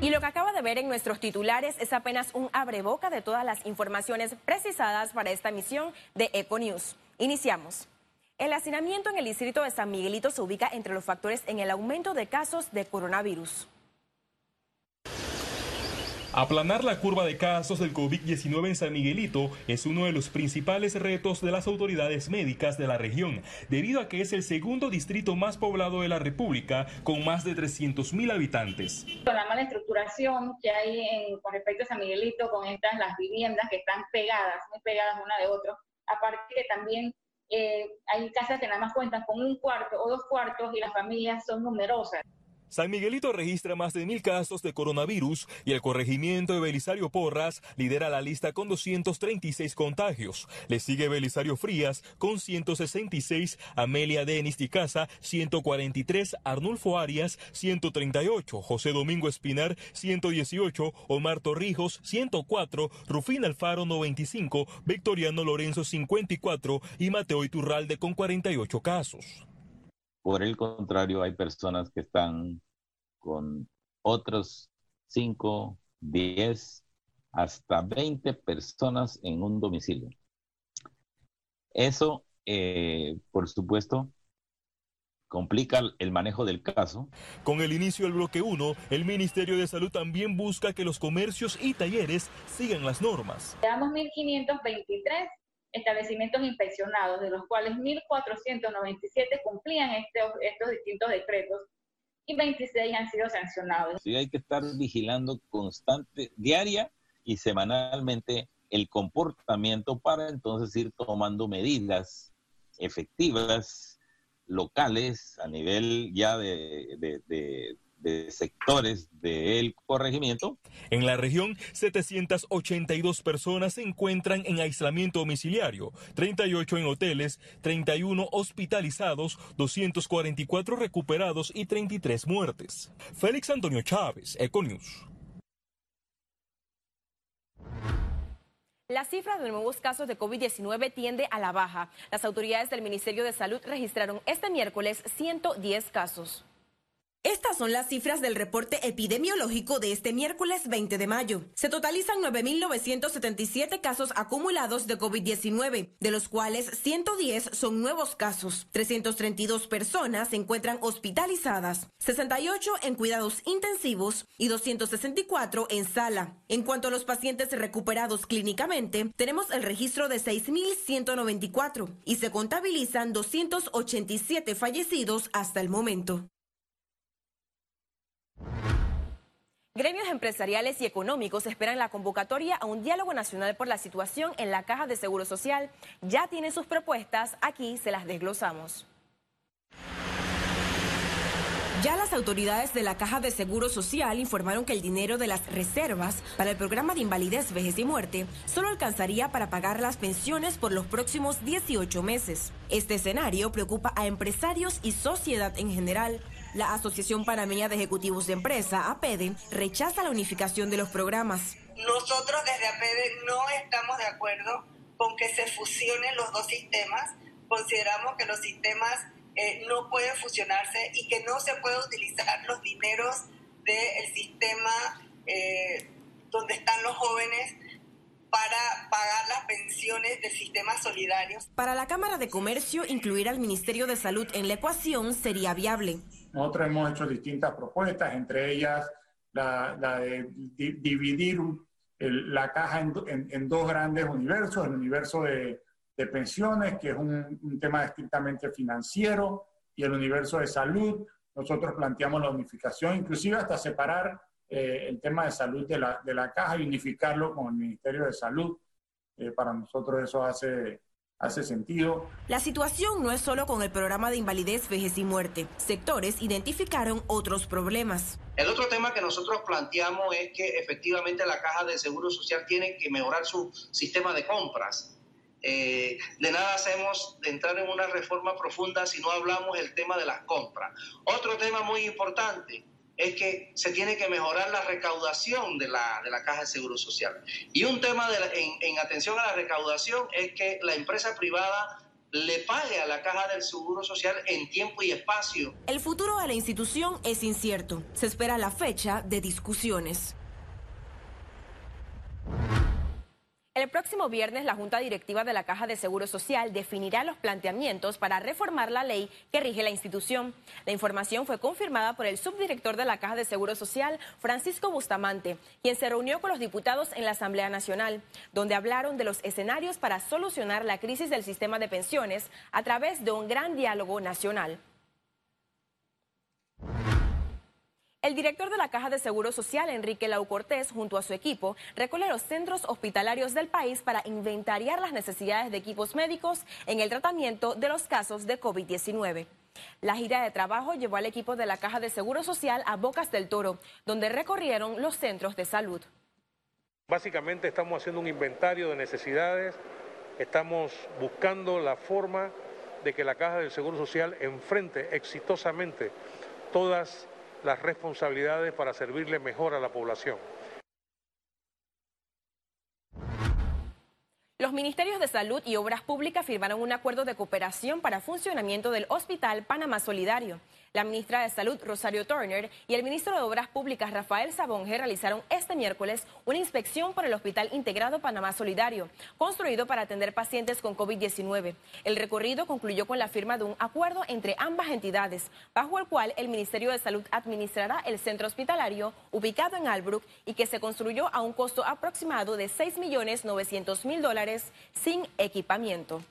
Y lo que acaba de ver en nuestros titulares es apenas un abreboca de todas las informaciones precisadas para esta emisión de Econews. Iniciamos. El hacinamiento en el distrito de San Miguelito se ubica entre los factores en el aumento de casos de coronavirus. Aplanar la curva de casos del COVID-19 en San Miguelito es uno de los principales retos de las autoridades médicas de la región, debido a que es el segundo distrito más poblado de la República, con más de 300.000 habitantes. Con la mala estructuración que hay con respecto a San Miguelito, con estas las viviendas que están pegadas, muy pegadas una de otra, aparte que también eh, hay casas que nada más cuentan con un cuarto o dos cuartos y las familias son numerosas. San Miguelito registra más de mil casos de coronavirus y el corregimiento de Belisario Porras lidera la lista con 236 contagios. Le sigue Belisario Frías con 166, Amelia Denis Casa 143, Arnulfo Arias 138, José Domingo Espinar 118, Omar Torrijos 104, Rufín Alfaro 95, Victoriano Lorenzo 54 y Mateo Iturralde con 48 casos. Por el contrario, hay personas que están con otros 5, 10, hasta 20 personas en un domicilio. Eso, eh, por supuesto, complica el manejo del caso. Con el inicio del bloque 1, el Ministerio de Salud también busca que los comercios y talleres sigan las normas. Llevamos 1.523 establecimientos inspeccionados, de los cuales 1.497 cumplían estos, estos distintos decretos y 26 han sido sancionados. Sí, hay que estar vigilando constante, diaria y semanalmente el comportamiento para entonces ir tomando medidas efectivas locales a nivel ya de, de sectores del corregimiento. En la región, 782 personas se encuentran en aislamiento domiciliario, 38 en hoteles, 31 hospitalizados, 244 recuperados y 33 muertes. Félix Antonio Chávez, Econius. La cifra de nuevos casos de COVID-19 tiende a la baja. Las autoridades del Ministerio de Salud registraron este miércoles 110 casos. Estas son las cifras del reporte epidemiológico de este miércoles 20 de mayo. Se totalizan 9.977 casos acumulados de COVID-19, de los cuales 110 son nuevos casos. 332 personas se encuentran hospitalizadas, 68 en cuidados intensivos y 264 en sala. En cuanto a los pacientes recuperados clínicamente, tenemos el registro de 6.194 y se contabilizan 287 fallecidos hasta el momento. Gremios empresariales y económicos esperan la convocatoria a un diálogo nacional por la situación en la Caja de Seguro Social. Ya tienen sus propuestas, aquí se las desglosamos. Ya las autoridades de la Caja de Seguro Social informaron que el dinero de las reservas para el programa de invalidez, vejez y muerte solo alcanzaría para pagar las pensiones por los próximos 18 meses. Este escenario preocupa a empresarios y sociedad en general, la Asociación Panameña de Ejecutivos de Empresa, APEDE, rechaza la unificación de los programas. Nosotros desde APEDE no estamos de acuerdo con que se fusionen los dos sistemas. Consideramos que los sistemas eh, no pueden fusionarse y que no se pueden utilizar los dineros del sistema eh, donde están los jóvenes para pagar las pensiones del sistema solidario. Para la Cámara de Comercio, incluir al Ministerio de Salud en la ecuación sería viable. Nosotros hemos hecho distintas propuestas, entre ellas la, de dividir la caja en, dos grandes universos, el universo de, pensiones, que es un, tema estrictamente financiero, y el universo de salud. Nosotros planteamos la unificación, inclusive hasta separar eh, el tema de salud de la, de la caja y unificarlo con el Ministerio de Salud. Eh, para nosotros eso hace hace sentido. La situación no es solo con el programa de invalidez, vejez y muerte. Sectores identificaron otros problemas. El otro tema que nosotros planteamos es que efectivamente la Caja de Seguro Social tiene que mejorar su sistema de compras. Eh, de nada hacemos de entrar en una reforma profunda si no hablamos del tema de las compras. Otro tema muy importante, es que se tiene que mejorar la recaudación de la, de la Caja de Seguro Social. Y un tema de en, atención a la recaudación es que la empresa privada le pague a la caja del Seguro Social en tiempo y espacio. El futuro de la institución es incierto. Se espera la fecha de discusiones. El próximo viernes, la Junta Directiva de la Caja de Seguro Social definirá los planteamientos para reformar la ley que rige la institución. La información fue confirmada por el subdirector de la Caja de Seguro Social, Francisco Bustamante, quien se reunió con los diputados en la Asamblea Nacional, donde hablaron de los escenarios para solucionar la crisis del sistema de pensiones a través de un gran diálogo nacional. El director de la Caja de Seguro Social, Enrique Lau Cortés, junto a su equipo, recorre los centros hospitalarios del país para inventariar las necesidades de equipos médicos en el tratamiento de los casos de COVID-19. La gira de trabajo llevó al equipo de la Caja de Seguro Social a Bocas del Toro, donde recorrieron los centros de salud. Básicamente estamos haciendo un inventario de necesidades, estamos buscando la forma de que la Caja del Seguro Social enfrente exitosamente todas las responsabilidades para servirle mejor a la población. Los ministerios de Salud y Obras Públicas firmaron un acuerdo de cooperación para funcionamiento del Hospital Panamá Solidario. La ministra de Salud, Rosario Turner, y el ministro de Obras Públicas, Rafael Sabonge, realizaron este miércoles una inspección por el Hospital Integrado Panamá Solidario, construido para atender pacientes con COVID-19. El recorrido concluyó con la firma de un acuerdo entre ambas entidades, bajo el cual el Ministerio de Salud administrará el centro hospitalario ubicado en Albrook y que se construyó a un costo aproximado de 6.900.000 dólares sin equipamiento.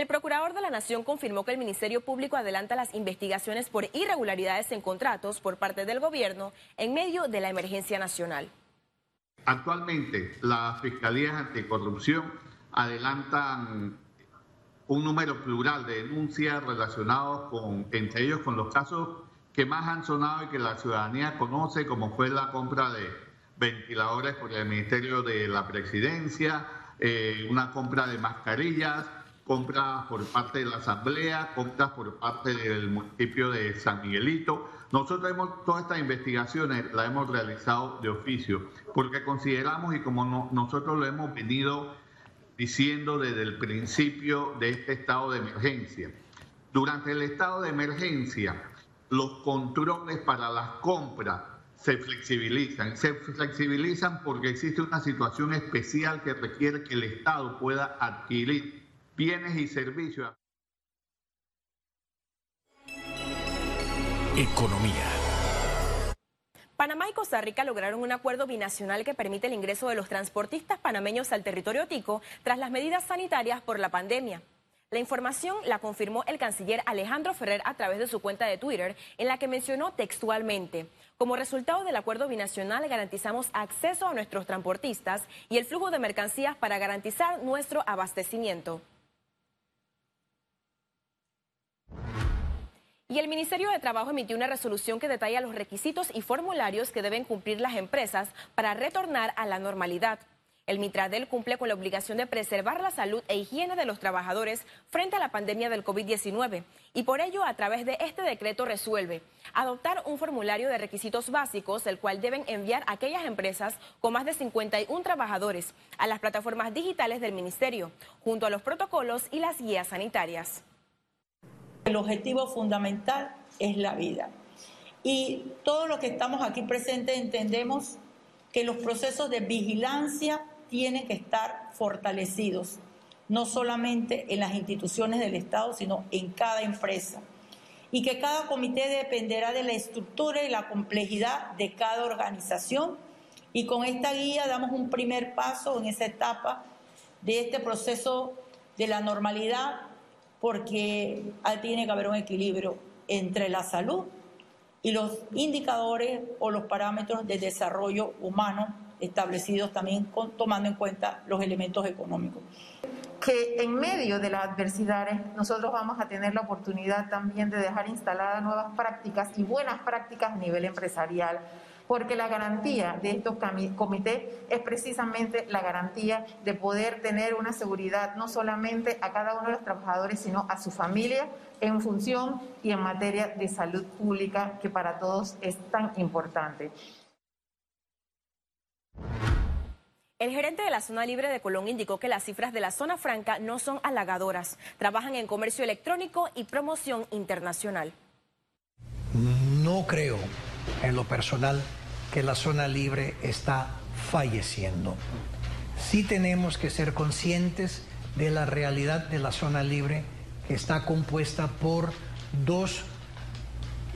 El procurador de la Nación confirmó que el Ministerio Público adelanta las investigaciones por irregularidades en contratos por parte del gobierno en medio de la emergencia nacional. Actualmente, las fiscalías anticorrupción adelantan un número plural de denuncias relacionados con, entre ellos, con los casos que más han sonado y que la ciudadanía conoce, como fue la compra de ventiladores por el Ministerio de la Presidencia, eh, una compra de mascarillas, compras por parte de la Asamblea, compras por parte del municipio de San Miguelito. Nosotros hemos, todas estas investigaciones las hemos realizado de oficio, porque consideramos y como nosotros lo hemos venido diciendo desde el principio de este estado de emergencia. Durante el estado de emergencia, los controles para las compras se flexibilizan. Se flexibilizan porque existe una situación especial que requiere que el Estado pueda adquirir bienes y servicios. Economía. Panamá y Costa Rica lograron un acuerdo binacional que permite el ingreso de los transportistas panameños al territorio tico tras las medidas sanitarias por la pandemia. La información la confirmó el canciller Alejandro Ferrer a través de su cuenta de Twitter, en la que mencionó textualmente, como resultado del acuerdo binacional garantizamos acceso a nuestros transportistas y el flujo de mercancías para garantizar nuestro abastecimiento. Y el Ministerio de Trabajo emitió una resolución que detalla los requisitos y formularios que deben cumplir las empresas para retornar a la normalidad. El Mitradel cumple con la obligación de preservar la salud e higiene de los trabajadores frente a la pandemia del COVID-19 y por ello a través de este decreto resuelve adoptar un formulario de requisitos básicos el cual deben enviar aquellas empresas con más de 51 trabajadores a las plataformas digitales del Ministerio junto a los protocolos y las guías sanitarias. El objetivo fundamental es la vida. Y todos los que estamos aquí presentes entendemos que los procesos de vigilancia tienen que estar fortalecidos, no solamente en las instituciones del Estado, sino en cada empresa. Y que cada comité dependerá de la estructura y la complejidad de cada organización. Y con esta guía damos un primer paso en esa etapa de este proceso de la normalidad porque tiene que haber un equilibrio entre la salud y los indicadores o los parámetros de desarrollo humano establecidos también tomando en cuenta los elementos económicos. Que en medio de las adversidades nosotros vamos a tener la oportunidad también de dejar instaladas nuevas prácticas y buenas prácticas a nivel empresarial porque la garantía de estos comités es precisamente la garantía de poder tener una seguridad no solamente a cada uno de los trabajadores, sino a su familia en función y en materia de salud pública, que para todos es tan importante. El gerente de la zona libre de Colón indicó que las cifras de la zona franca no son halagadoras. Trabajan en comercio electrónico y promoción internacional. No creo, en lo personal, que la zona libre está falleciendo. Sí tenemos que ser conscientes de la realidad de la zona libre que está compuesta por dos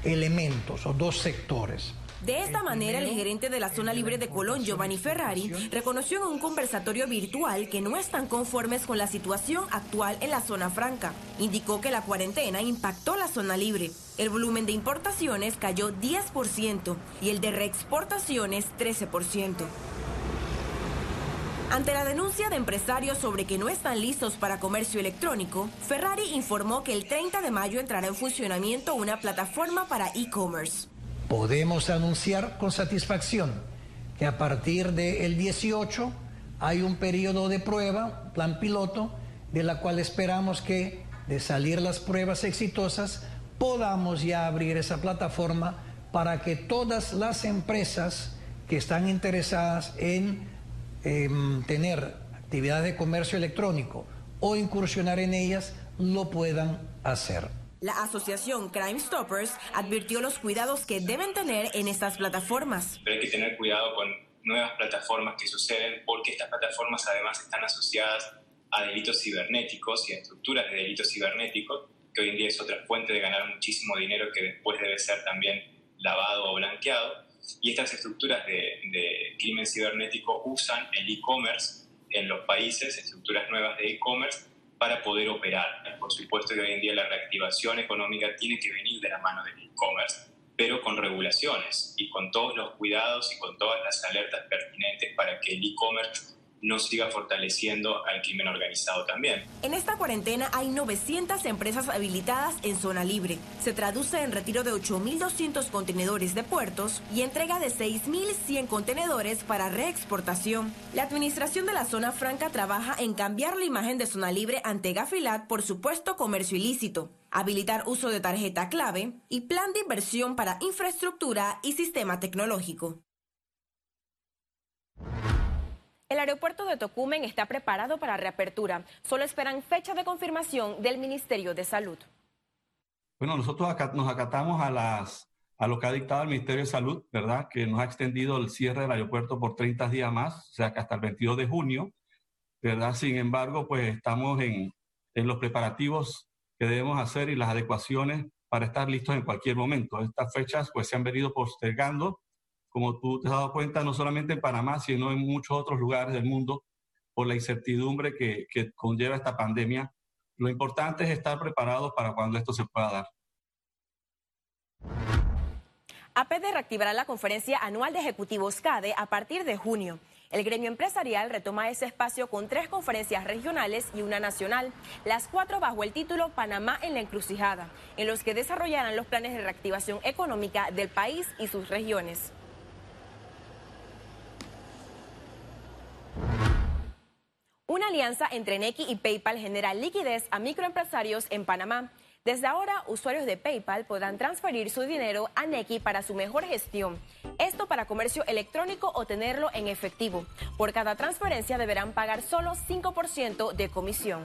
elementos o dos sectores. De esta manera, el gerente de la zona libre de Colón, Giovanni Ferrari, reconoció en un conversatorio virtual que no están conformes con la situación actual en la zona franca. Indicó que la cuarentena impactó la zona libre. El volumen de importaciones cayó 10% y el de reexportaciones 13%. Ante la denuncia de empresarios sobre que no están listos para comercio electrónico, Ferrari informó que el 30 de mayo entrará en funcionamiento una plataforma para e-commerce podemos anunciar con satisfacción que a partir del 18 hay un periodo de prueba, plan piloto, de la cual esperamos que de salir las pruebas exitosas podamos ya abrir esa plataforma para que todas las empresas que están interesadas en em, tener actividades de comercio electrónico o incursionar en ellas lo puedan hacer. La asociación Crime Stoppers advirtió los cuidados que deben tener en estas plataformas. Pero hay que tener cuidado con nuevas plataformas que suceden porque estas plataformas además están asociadas a delitos cibernéticos y a estructuras de delitos cibernéticos, que hoy en día es otra fuente de ganar muchísimo dinero que después debe ser también lavado o blanqueado. Y estas estructuras de, de crimen cibernético usan el e-commerce en los países, estructuras nuevas de e-commerce, para poder operar. Por supuesto que hoy en día la reactivación económica tiene que venir de la mano del e-commerce, pero con regulaciones y con todos los cuidados y con todas las alertas pertinentes para que el e-commerce no siga fortaleciendo al crimen organizado también. En esta cuarentena hay 900 empresas habilitadas en zona libre. Se traduce en retiro de 8.200 contenedores de puertos y entrega de 6.100 contenedores para reexportación. La administración de la zona franca trabaja en cambiar la imagen de zona libre ante Gafilat por supuesto comercio ilícito, habilitar uso de tarjeta clave y plan de inversión para infraestructura y sistema tecnológico. El aeropuerto de Tocumen está preparado para reapertura. Solo esperan fecha de confirmación del Ministerio de Salud. Bueno, nosotros nos acatamos a, las, a lo que ha dictado el Ministerio de Salud, ¿verdad? Que nos ha extendido el cierre del aeropuerto por 30 días más, o sea que hasta el 22 de junio, ¿verdad? Sin embargo, pues estamos en, en los preparativos que debemos hacer y las adecuaciones para estar listos en cualquier momento. Estas fechas pues se han venido postergando como tú te has dado cuenta, no solamente en Panamá, sino en muchos otros lugares del mundo, por la incertidumbre que, conlleva esta pandemia. Lo importante es estar preparados para cuando esto se pueda dar. APD reactivará la conferencia anual de ejecutivos CADE a partir de junio. El gremio empresarial retoma ese espacio con tres conferencias regionales y una nacional, las cuatro bajo el título Panamá en la encrucijada, en los que desarrollarán los planes de reactivación económica del país y sus regiones. Una alianza entre Nequi y PayPal genera liquidez a microempresarios en Panamá. Desde ahora, usuarios de PayPal podrán transferir su dinero a Nequi para su mejor gestión. Esto para comercio electrónico o tenerlo en efectivo. Por cada transferencia deberán pagar solo 5% de comisión.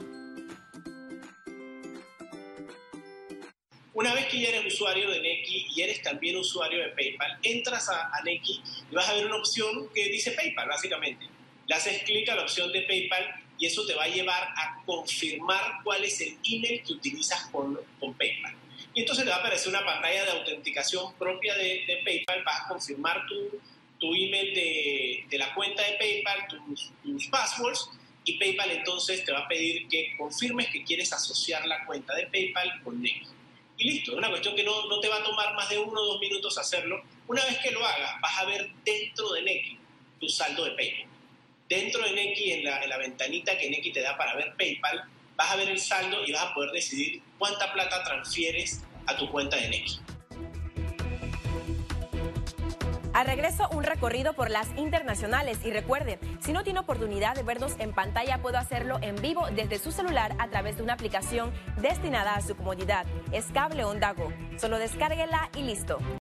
Una vez que ya eres usuario de Nequi y eres también usuario de PayPal, entras a, a Nequi y vas a ver una opción que dice PayPal, básicamente le haces clic a la opción de PayPal y eso te va a llevar a confirmar cuál es el email que utilizas con, con PayPal. Y entonces te va a aparecer una pantalla de autenticación propia de, PayPal, vas a confirmar tu, tu email de, de, la cuenta de PayPal, tus, tus passwords, y PayPal entonces te va a pedir que confirmes que quieres asociar la cuenta de PayPal con Next. Y listo, es una cuestión que no, no, te va a tomar más de uno o dos minutos hacerlo. Una vez que lo hagas, vas a ver dentro de Next tu saldo de PayPal. Dentro de Neki, en la, ventanita que Neki te da para ver PayPal, vas a ver el saldo y vas a poder decidir cuánta plata transfieres a tu cuenta de Neki. Al regreso, un recorrido por las internacionales. Y recuerde, si no tiene oportunidad de vernos en pantalla, puedo hacerlo en vivo desde su celular a través de una aplicación destinada a su comodidad. Es Cable Onda Go. Solo descárguela y listo.